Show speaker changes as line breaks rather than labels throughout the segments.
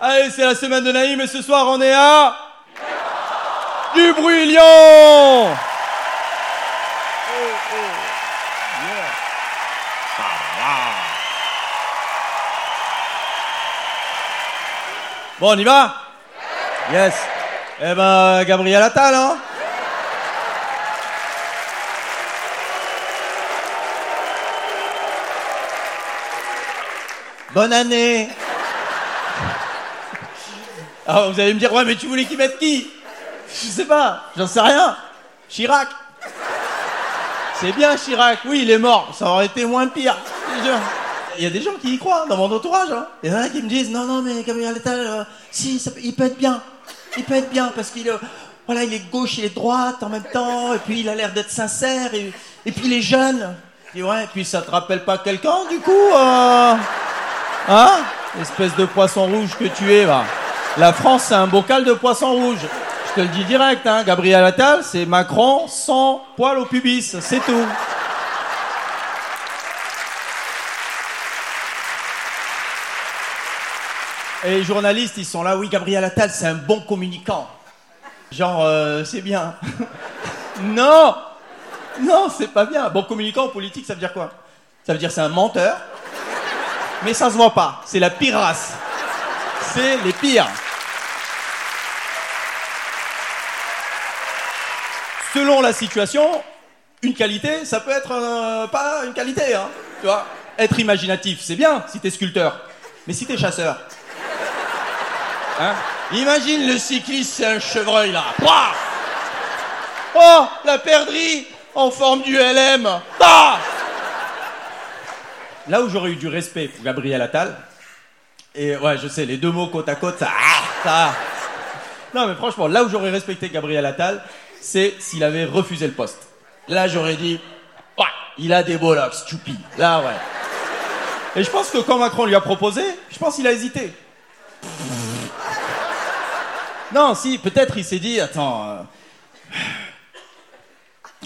Allez, c'est la semaine de Naïm et ce soir on est à... Du bruit Bon, on y va Yes. Eh ben, Gabriel Attal, hein. Bonne année Ah, vous allez me dire, ouais, mais tu voulais qu'ils mettent qui? Je sais pas, j'en sais rien. Chirac. C'est bien Chirac, oui, il est mort. Ça aurait été moins pire. Il y a des gens qui y croient dans mon entourage. Hein. Il y en a qui me disent, non, non, mais Gabriel Attal, euh, si, il peut être bien. Il peut être bien parce qu'il voilà, il est gauche, il est droite en même temps. Et puis il a l'air d'être sincère. Et, et puis il est jeune. Et ouais, et puis ça te rappelle pas quelqu'un du coup euh Hein? Espèce de poisson rouge que tu es, va. La France, c'est un bocal de poisson rouge. Je te le dis direct, hein. Gabriel Attal, c'est Macron sans poil au pubis, c'est tout. Et les journalistes, ils sont là, oui, Gabriel Attal, c'est un bon communicant. Genre, euh, c'est bien. non Non, c'est pas bien. Bon communicant en politique, ça veut dire quoi? Ça veut dire c'est un menteur, mais ça se voit pas. C'est la pire race. C'est les pires. Selon la situation, une qualité, ça peut être euh, pas une qualité, hein. Tu vois Être imaginatif, c'est bien si t'es sculpteur. Mais si t'es chasseur. Hein? Imagine le cycliste, c'est un chevreuil là. Pouah oh, la perdrix en forme du LM. Ah Là où j'aurais eu du respect pour Gabriel Attal, et ouais, je sais, les deux mots côte à côte, ça. ah, ça. Non, mais franchement, là où j'aurais respecté Gabriel Attal, c'est s'il avait refusé le poste. Là, j'aurais dit, ouais, il a des bollocks, choupi. Là, ouais. Et je pense que quand Macron lui a proposé, je pense qu'il a hésité. Non, si, peut-être il s'est dit, attends. euh,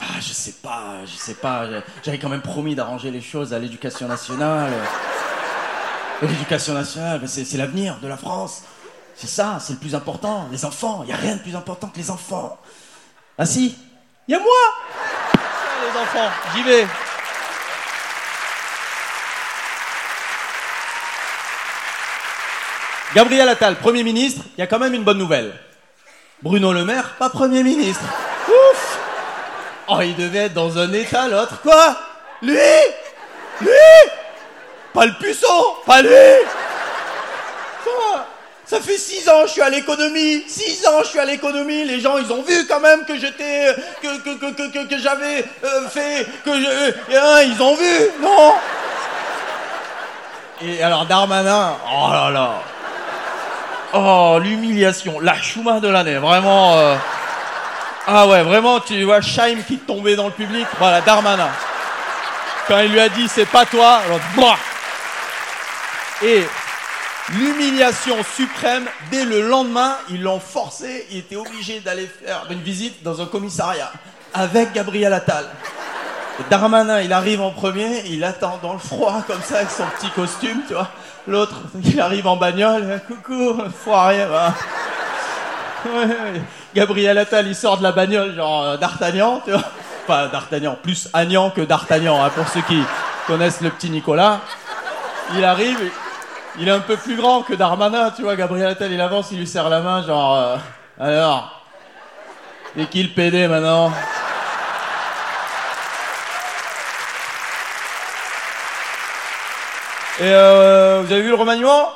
Ah, je sais pas, je sais pas. J'avais quand même promis d'arranger les choses à l'éducation nationale. L'éducation nationale, c'est l'avenir de la France. C'est ça, c'est le plus important. Les enfants, il n'y a rien de plus important que les enfants. Ah si, il y a moi Les enfants, j'y vais. Gabriel Attal, Premier ministre, il y a quand même une bonne nouvelle. Bruno Le Maire, pas Premier ministre. Ouf Oh, il devait être dans un état, l'autre. Quoi? Lui? Lui? Pas le puceau? Pas lui ça, fait six ans je suis à l'économie. Six ans je suis à l'économie. Les gens, ils ont vu quand même que j'étais, que que j'avais euh, fait, que je, euh, hein, ils ont vu, non? Et alors Darmanin, oh là là, oh l'humiliation, la chouma de l'année, vraiment. euh, Ah ouais, vraiment, tu vois Scheim qui tombait dans le public. Voilà, Darmanin. Quand il lui a dit c'est pas toi, alors, Bouah et l'humiliation suprême, dès le lendemain, ils l'ont forcé, il était obligé d'aller faire une visite dans un commissariat avec Gabriel Attal. Et Darmanin, il arrive en premier, il attend dans le froid comme ça avec son petit costume, tu vois. L'autre, il arrive en bagnole, coucou, foiré, va. Ouais. Gabriel Attal, il sort de la bagnole, genre euh, D'Artagnan, tu vois. Pas D'Artagnan, plus Agnan que D'Artagnan, hein, pour ceux qui connaissent le petit Nicolas. Il arrive, il est un peu plus grand que Darmanin, tu vois. Gabriel Attal, il avance, il lui serre la main, genre. euh, alors, et qui le PD maintenant? Et euh, vous avez vu le remaniement?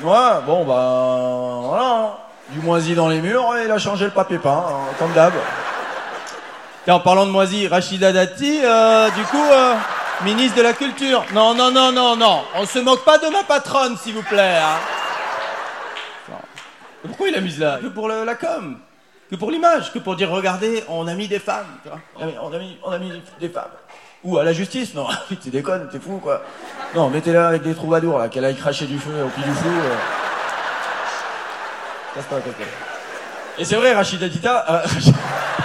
Ouais, bon bah voilà. hein. Du moisi dans les murs, et il a changé le papier peint, hein, comme d'hab. En parlant de moisi, Rachida Dati, euh, du coup, euh, ministre de la Culture. Non, non, non, non, non. On se moque pas de ma patronne, s'il vous plaît. hein. Pourquoi il a mis là? Que pour la com. Que pour l'image. Que pour dire, regardez, on a mis des femmes. On a mis- des femmes. Ou à la justice, non, tu déconnes, t'es fou quoi. Non, mettez-la avec des troubadours là, qu'elle aille cracher du feu au pied du fou. euh. Tête, là. Et c'est vrai, Rachida Tita. euh,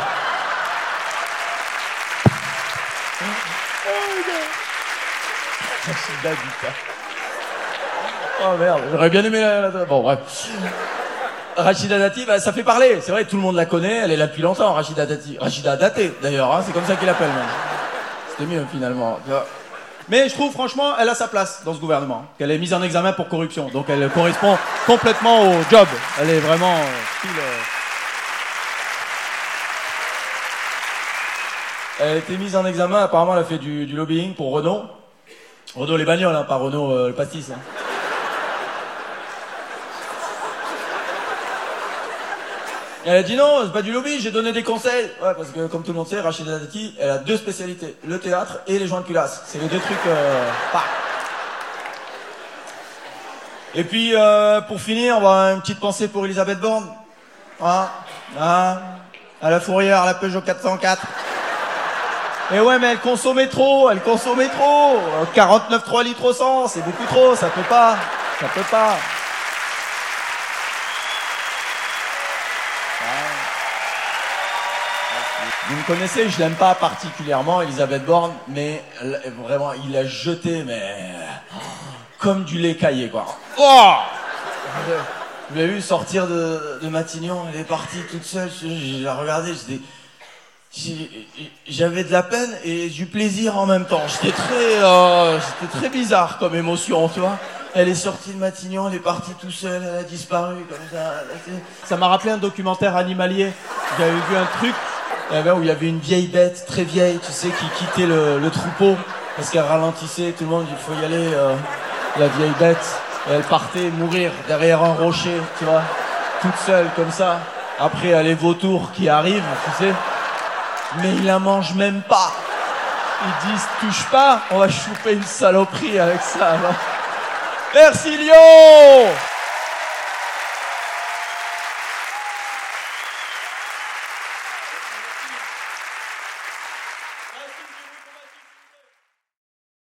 Rachida Tita. Oh merde, j'aurais bien aimé la, Bon, bref. Rachida Dati, bah, ça fait parler. C'est vrai, tout le monde la connaît. Elle est là depuis longtemps, Rachida Dati. Rachida Daté, d'ailleurs. hein, c'est comme ça qu'il l'appelle, même. C'était mieux, finalement. Mais je trouve, franchement, elle a sa place dans ce gouvernement. Qu'elle est mise en examen pour corruption. Donc, elle correspond complètement au job. Elle est vraiment euh, euh, Elle a été mise en examen. Apparemment, elle a fait du, du lobbying pour Renault. Renault les bagnoles, hein, pas Renault euh, le pastis. hein. Elle a dit non, c'est pas du lobby, j'ai donné des conseils. Ouais, parce que comme tout le monde sait, Rachida Dati, elle a deux spécialités, le théâtre et les joints de culasse. C'est les deux trucs. Euh. Et puis, euh, pour finir, avoir une petite pensée pour Elisabeth Borne. Hein, hein, à la fourrière, à la Peugeot 404. Et ouais, mais elle consommait trop, elle consommait trop. Euh, 49,3 litres au 100, c'est beaucoup trop, ça peut pas. Ça peut pas. Vous me connaissez, je l'aime pas particulièrement, Elisabeth Borne, mais vraiment, il l'a jeté, mais oh, comme du lait caillé, quoi. Oh Vous l'avez vu sortir de, de Matignon, elle est partie toute seule, je, je la regardais, j'ai- J'avais de la peine et du plaisir en même temps. J'étais très, euh, c'était très bizarre comme émotion, tu vois. Elle est sortie de Matignon, elle est partie tout seule, elle a disparu comme ça. Ça m'a rappelé un documentaire animalier. J'avais vu un truc eh ben, où il y avait une vieille bête, très vieille, tu sais, qui quittait le, le troupeau parce qu'elle ralentissait. Tout le monde, il faut y aller. euh, la vieille bête, et elle partait mourir derrière un rocher, tu vois, toute seule comme ça. Après, il y a les vautours qui arrivent, tu sais, mais ils la mangent même pas. Ils disent touche pas, on va choper une saloperie avec ça. Merci Lyon